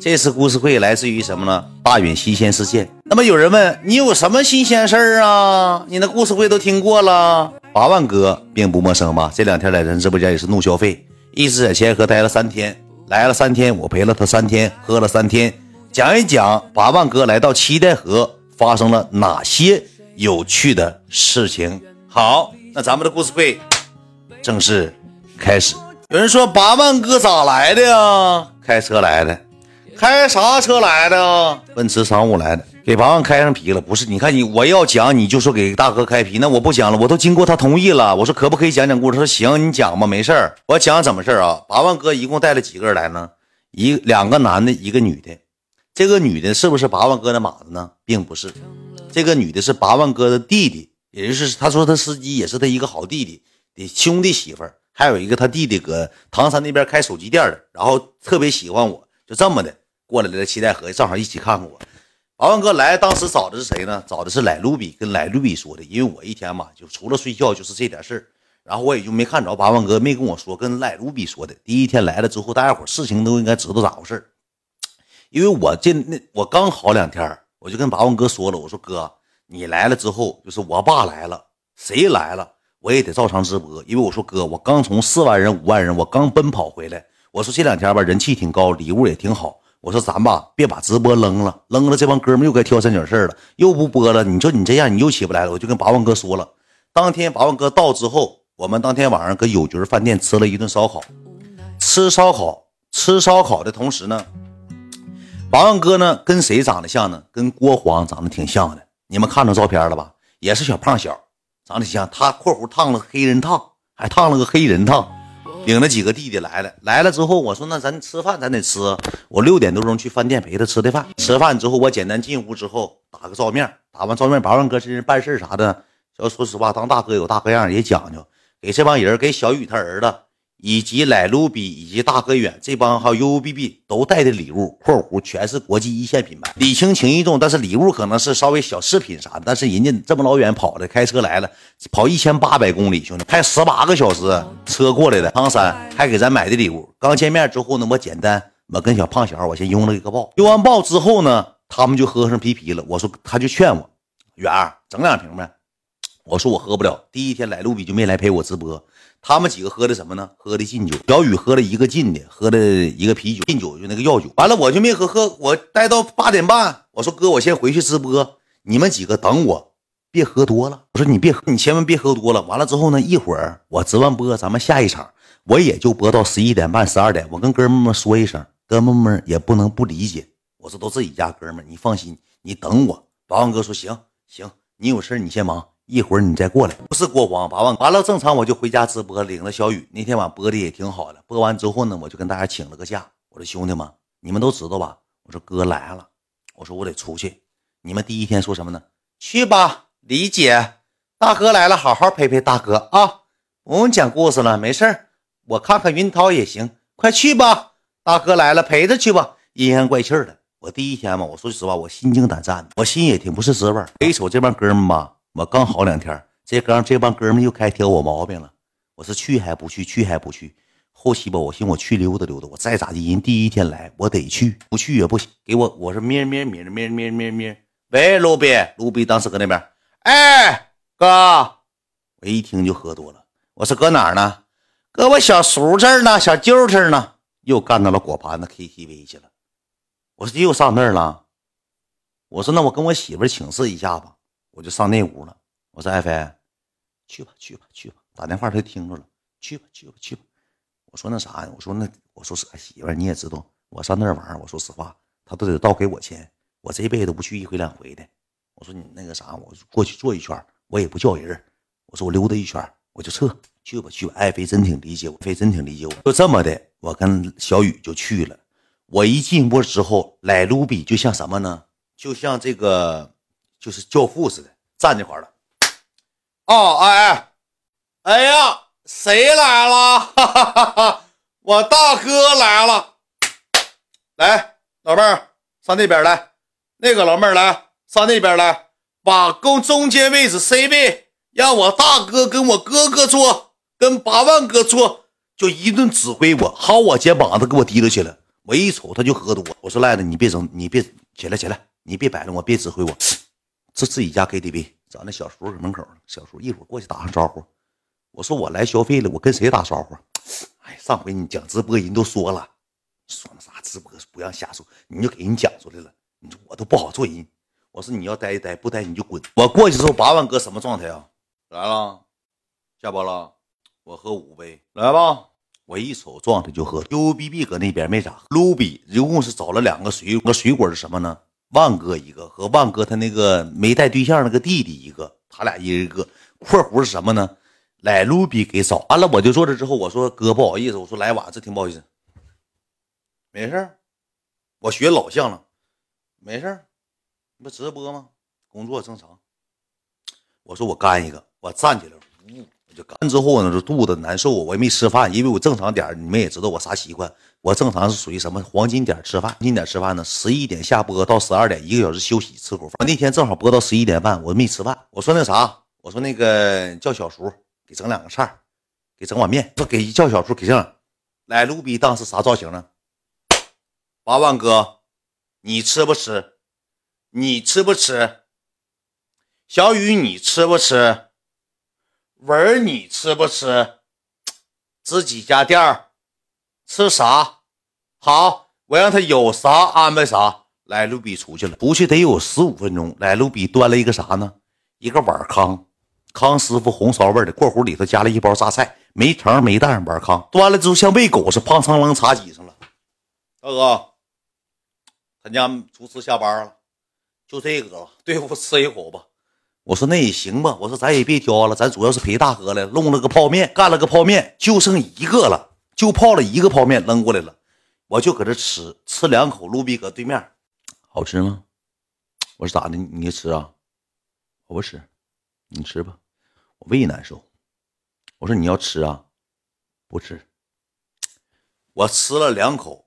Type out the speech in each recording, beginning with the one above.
这次故事会来自于什么呢？大允新鲜事件。那么有人问你有什么新鲜事儿啊？你那故事会都听过了。八万哥并不陌生吧？这两天来咱直播间也是怒消费，一直在千河待了三天，来了三天，我陪了他三天，喝了三天，讲一讲八万哥来到七代河发生了哪些有趣的事情。好，那咱们的故事会正式开始。有人说八万哥咋来的呀？开车来的。开啥车来的？奔驰商务来的，给八万开上皮了。不是，你看你，我要讲你就说给大哥开皮，那我不讲了，我都经过他同意了。我说可不可以讲讲故事？他说行，你讲吧，没事儿。我讲怎么事儿啊？八万哥一共带了几个人来呢？一两个男的，一个女的。这个女的是不是八万哥的马子呢？并不是，这个女的是八万哥的弟弟，也就是他说他司机也是他一个好弟弟的兄弟媳妇儿，还有一个他弟弟搁唐山那边开手机店的，然后特别喜欢我，就这么的。过来了，七代河正好一起看看我。八万哥来，当时找的是谁呢？找的是莱卢比，跟莱卢比说的。因为我一天嘛，就除了睡觉就是这点事儿，然后我也就没看着八万哥，没跟我说，跟莱卢比说的。第一天来了之后，大家伙事情都应该知道咋回事因为我这那我刚好两天，我就跟八万哥说了，我说哥，你来了之后，就是我爸来了，谁来了，我也得照常直播。因为我说哥，我刚从四万人、五万人，我刚奔跑回来。我说这两天吧，人气挺高，礼物也挺好。我说咱吧，别把直播扔了，扔了这帮哥们又该挑三拣四了，又不播了。你说你这样，你又起不来了。我就跟八万哥说了，当天八万哥到之后，我们当天晚上搁友局饭店吃了一顿烧烤。吃烧烤，吃烧烤的同时呢，八万哥呢跟谁长得像呢？跟郭黄长得挺像的。你们看着照片了吧？也是小胖小，长得像。他括弧烫了黑人烫，还烫了个黑人烫。领了几个弟弟来了，来了之后，我说那咱吃饭咱得吃。我六点多钟去饭店陪他吃的饭。吃饭之后，我简单进屋之后打个照面，打完照面，八万哥这人办事啥的，要说实话，当大哥有大哥样，也讲究。给这帮人，给小雨他儿子。以及莱卢比以及大哥远这帮还有 U U B B 都带的礼物（括弧全是国际一线品牌），礼轻情意重。但是礼物可能是稍微小饰品啥的。但是人家这么老远跑的，开车来了，跑一千八百公里，兄弟，开十八个小时车过来的，唐山还给咱买的礼物。刚见面之后呢，我简单，我跟小胖小孩我先拥了一个抱。拥完抱之后呢，他们就喝上啤啤了。我说，他就劝我，远儿整两瓶呗。我说我喝不了。第一天来露比就没来陪我直播。他们几个喝的什么呢？喝的劲酒。小雨喝了一个劲的，喝的一个啤酒，劲酒就那个药酒。完了我就没喝，喝我待到八点半。我说哥，我先回去直播，你们几个等我，别喝多了。我说你别喝，你千万别喝多了。完了之后呢，一会儿我直完播，咱们下一场，我也就播到十一点半、十二点。我跟哥们们说一声，哥们们也不能不理解。我说都自己家哥们，你放心，你等我。八万哥说行行，你有事你先忙。一会儿你再过来，不是国黄八万，完了正常我就回家直播，领了小雨。那天晚播的也挺好的，播完之后呢，我就跟大家请了个假。我说兄弟们，你们都知道吧？我说哥来了，我说我得出去。你们第一天说什么呢？去吧，理解。大哥来了，好好陪陪大哥啊！不用讲故事了，没事，我看看云涛也行。快去吧，大哥来了，陪着去吧。阴阳怪气的，我第一天嘛，我说句实话，我心惊胆战的，我心也挺不是滋味一瞅这帮哥们吧。我刚好两天，这刚这帮哥们又开挑我毛病了。我是去还不去？去还不去？后期吧，我寻我去溜达溜达。我再咋地，人第一天来，我得去，不去也不行。给我，我说咩咩咩咩咩咩咩。喂，卢比，卢比当时搁那边。哎，哥，我一听就喝多了。我说搁哪儿呢？搁我小叔这儿呢，小舅这儿呢。又干到了果盘子 KTV 去了。我说又上那儿了。我说那我跟我媳妇请示一下吧。我就上那屋了。我说：“爱妃，去吧，去吧，去吧。”打电话他听着了，去吧，去吧，去吧。我说：“那啥呀？”我说：“那我说是媳妇，你也知道，我上那儿玩，我说实话，他都得倒给我钱。我这辈子不去一回两回的。我说你那个啥，我过去坐一圈，我也不叫人。我说我溜达一圈，我就撤。去吧，去吧。爱妃真挺理解我，妃真挺理解我。就这么的，我跟小雨就去了。我一进屋之后，莱卢比就像什么呢？就像这个。”就是教父似的站这块了，哦，哎，哎哎呀，谁来了？我大哥来了，来，老妹儿上那边来，那个老妹儿来上那边来，把公中间位置 C 位，让我大哥跟我哥哥坐，跟八万哥坐，就一顿指挥我，薅我肩膀子给我提溜去了。我一瞅他就喝多，我说赖子，你别整，你别起来起来，你别摆弄我，别指挥我。是自己家 KTV，找那小叔搁门口。小叔一会儿过去打声招呼。我说我来消费了，我跟谁打招呼？哎，上回你讲直播人都说了，说那啥直播不让瞎说，你就给人讲出来了。你说我都不好做人。我说你要待一待，不待你就滚。我过去之后，八万哥什么状态啊？来了，下播了，我喝五杯，来吧。我一瞅状态就喝。U B B 搁那边没咋。卢比一共是找了两个水果，水果是什么呢？万哥一个和万哥他那个没带对象那个弟弟一个，他俩一人一个。括弧是什么呢？来卢比给找完了，我就坐这之后，我说哥不好意思，我说来晚，这挺不好意思。没事我学老像了，没事不直播吗？工作正常。我说我干一个，我站起来，呜。就干之后呢，就肚子难受，我也没吃饭，因为我正常点你们也知道我啥习惯，我正常是属于什么黄金点吃饭，黄金点吃饭呢，十一点下播到十二点，一个小时休息吃口饭。那天正好播到十一点半，我没吃饭，我说那啥，我说那个叫小叔给整两个菜，给整碗面，说给叫小叔给整。来，卢比当时啥造型呢？八万哥，你吃不吃？你吃不吃？小雨，你吃不吃？文儿，你吃不吃？自己家店儿吃啥？好，我让他有啥安排啥。来，卢比出去了，出去得有十五分钟。来，卢比端了一个啥呢？一个碗康，康师傅红烧味的，过壶里头加了一包榨菜，没藤没蛋碗康。端了之后像喂狗似的，胖苍啷插几上了。大哥，他家厨师下班了，就这个了，对付吃一口吧。我说那也行吧，我说咱也别挑了，咱主要是陪大哥来，弄了个泡面，干了个泡面，就剩一个了，就泡了一个泡面扔过来了，我就搁这吃，吃两口，卢比搁对面，好吃吗？我说咋的？你吃啊？我不吃，你吃吧，我胃难受。我说你要吃啊？不吃。我吃了两口，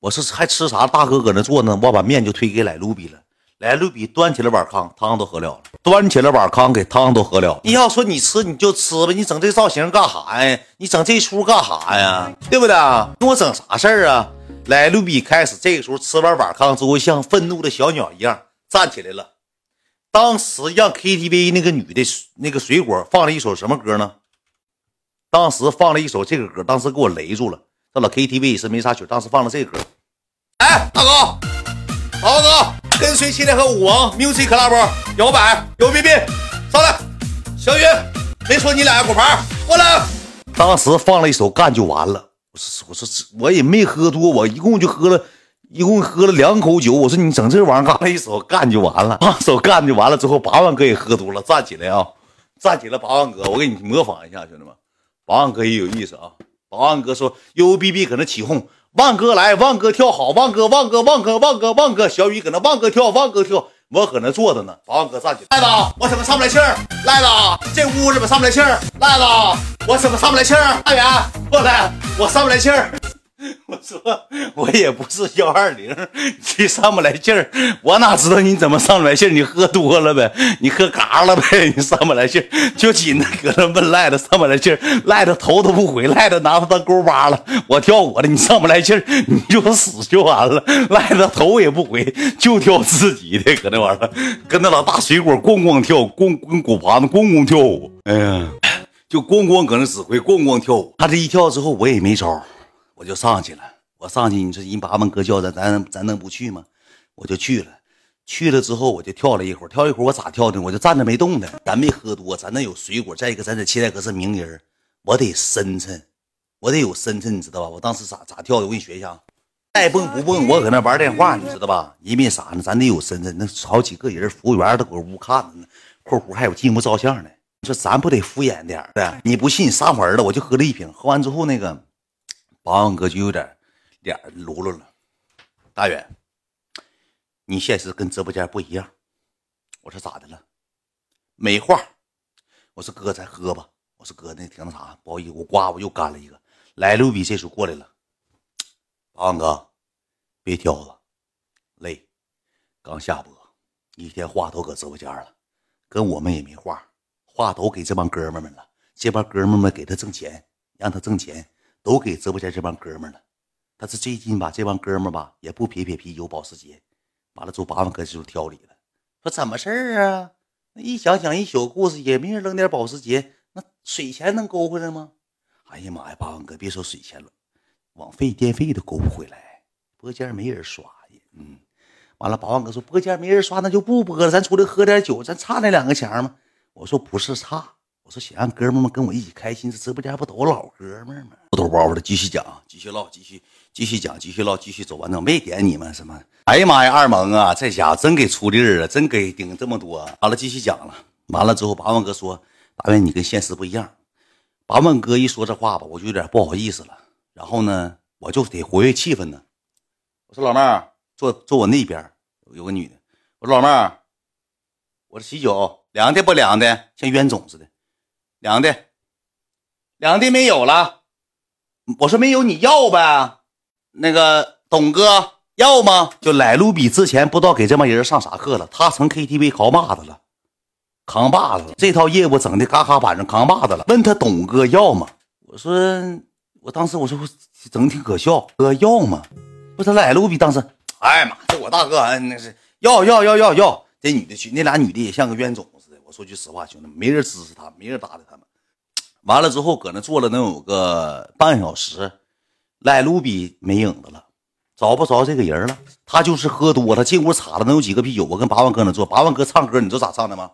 我说还吃啥？大哥搁那坐呢，我把面就推给来卢比了。来，卢比端起了碗汤，汤都喝了了。端起了碗汤，给汤都喝了。你要说你吃你就吃吧，你整这造型干啥呀？你整这出干啥呀？对不对？跟我整啥事儿啊？来，卢比开始这个时候吃完碗汤之后，像愤怒的小鸟一样站起来了。当时让 KTV 那个女的那个水果放了一首什么歌呢？当时放了一首这个歌，当时给我雷住了。到了 KTV 也是没啥曲，当时放了这歌。哎，大哥，大哥。跟随七天和舞王 music club 摇摆有 B B 上来，小雨没说你俩果盘过来。当时放了一首干就完了。我说我说我也没喝多，我一共就喝了一共喝了两口酒。我说你整这玩意儿干了一首干就完了，放首干就完了之后，八万哥也喝多了，站起来啊，站起来，八万哥，我给你模仿一下，兄弟们，八万哥也有意思啊。八万哥说 U B B 搁那起哄。万哥来，万哥跳好，万哥，万哥，万哥，万哥，万哥，小雨搁那，万哥跳，万哥跳，我搁那坐着呢。把万哥站起来，赖子，我怎么上不来气儿？赖子，这屋怎么上不来气儿？赖子，我怎么上不来气儿？大元过来，我上不来气儿。我说我也不是幺二零，你上不来劲儿，我哪知道你怎么上不来劲儿？你喝多了呗，你喝嘎了呗，你上不来劲儿，就紧着搁那问赖子上不来劲儿，赖子头都不回，赖子拿他当勾巴了。我跳我的，你上不来劲儿，你就死就完了。赖子头也不回，就跳自己的，搁那玩意儿跟那老大水果咣咣跳，咣跟果盘子咣咣跳舞。哎呀，就咣咣搁那指挥，咣咣跳舞。他这一跳之后，我也没招。我就上去了，我上去，你说人八万哥叫咱，咱咱能不去吗？我就去了，去了之后我就跳了一会儿，跳一会儿我咋跳的？我就站着没动的。咱没喝多，咱那有水果。再一个，咱在七台河是名人，我得深沉，我得有深沉，你知道吧？我当时咋咋跳的？我给你学一下，爱蹦不蹦，我搁那玩电话，你知道吧？因为啥呢？咱得有深沉。那好几个人，服务员都搁屋看着呢，括弧还有进屋照相的。你说咱不得敷衍点儿？你不信？撒谎了，我就喝了一瓶，喝完之后那个。八万哥就有点脸噜噜了，大远，你现实跟直播间不一样。我说咋的了？没话。我说哥，再喝吧。我说哥，那挺那啥，不好意思，我刮我又干了一个。来，六比这时候过来了。八万哥，别挑了，累，刚下播，一天话都搁直播间了，跟我们也没话，话都给这帮哥们们了。这帮哥们们给他挣钱，让他挣钱。都给直播间这帮哥们了，但是最近吧，这帮哥们吧也不撇撇啤酒、保时捷。完了之后，八万哥就挑理了，说怎么事儿啊？那一讲讲一宿故事，也没人扔点保时捷，那水钱能勾回来吗？哎呀妈呀，八万哥别说水钱了，网费、电费都勾不回来。播间没人刷呀，嗯。完了，八万哥说播间没人刷，那就不播了，咱出来喝点酒，咱差那两个钱吗？我说不是差，我说想让哥们们跟我一起开心，这直播间不都老哥们吗？不抖包袱的，继续讲，继续唠，继续继续讲，继续唠，继续走完整，没点你们什么？哎呀妈呀，二萌啊，这家真给出力儿啊，真给顶这么多。完了，继续讲了。完了之后，八万哥说：“大元，你跟现实不一样。”八万哥一说这话吧，我就有点不好意思了。然后呢，我就得活跃气氛呢。我说：“老妹儿，坐坐我那边，有个女的。”我说：“老妹儿，我这喜酒凉的不凉的，像冤种似的，两的，两的没有了。”我说：“没有，你要呗。”那个董哥。要吗？就来卢比之前不知道给这帮人上啥课了，他成 KTV 扛把子了，扛把子了，这套业务整的嘎嘎板上扛把子了。问他董哥要吗？我说，我当时我说整挺可笑，哥要吗？不是来卢比当时，哎呀妈，这我大哥，那是要要要要要。这女的去，那俩女的也像个冤种。说句实话，兄弟们，没人支持他，没人搭理他们。完了之后，搁那坐了能有个半小时，赖卢比没影子了。找不着这个人了，他就是喝多他，进屋查了能有几个啤酒。我跟八万哥那坐，八万哥唱歌，你知道咋唱的吗？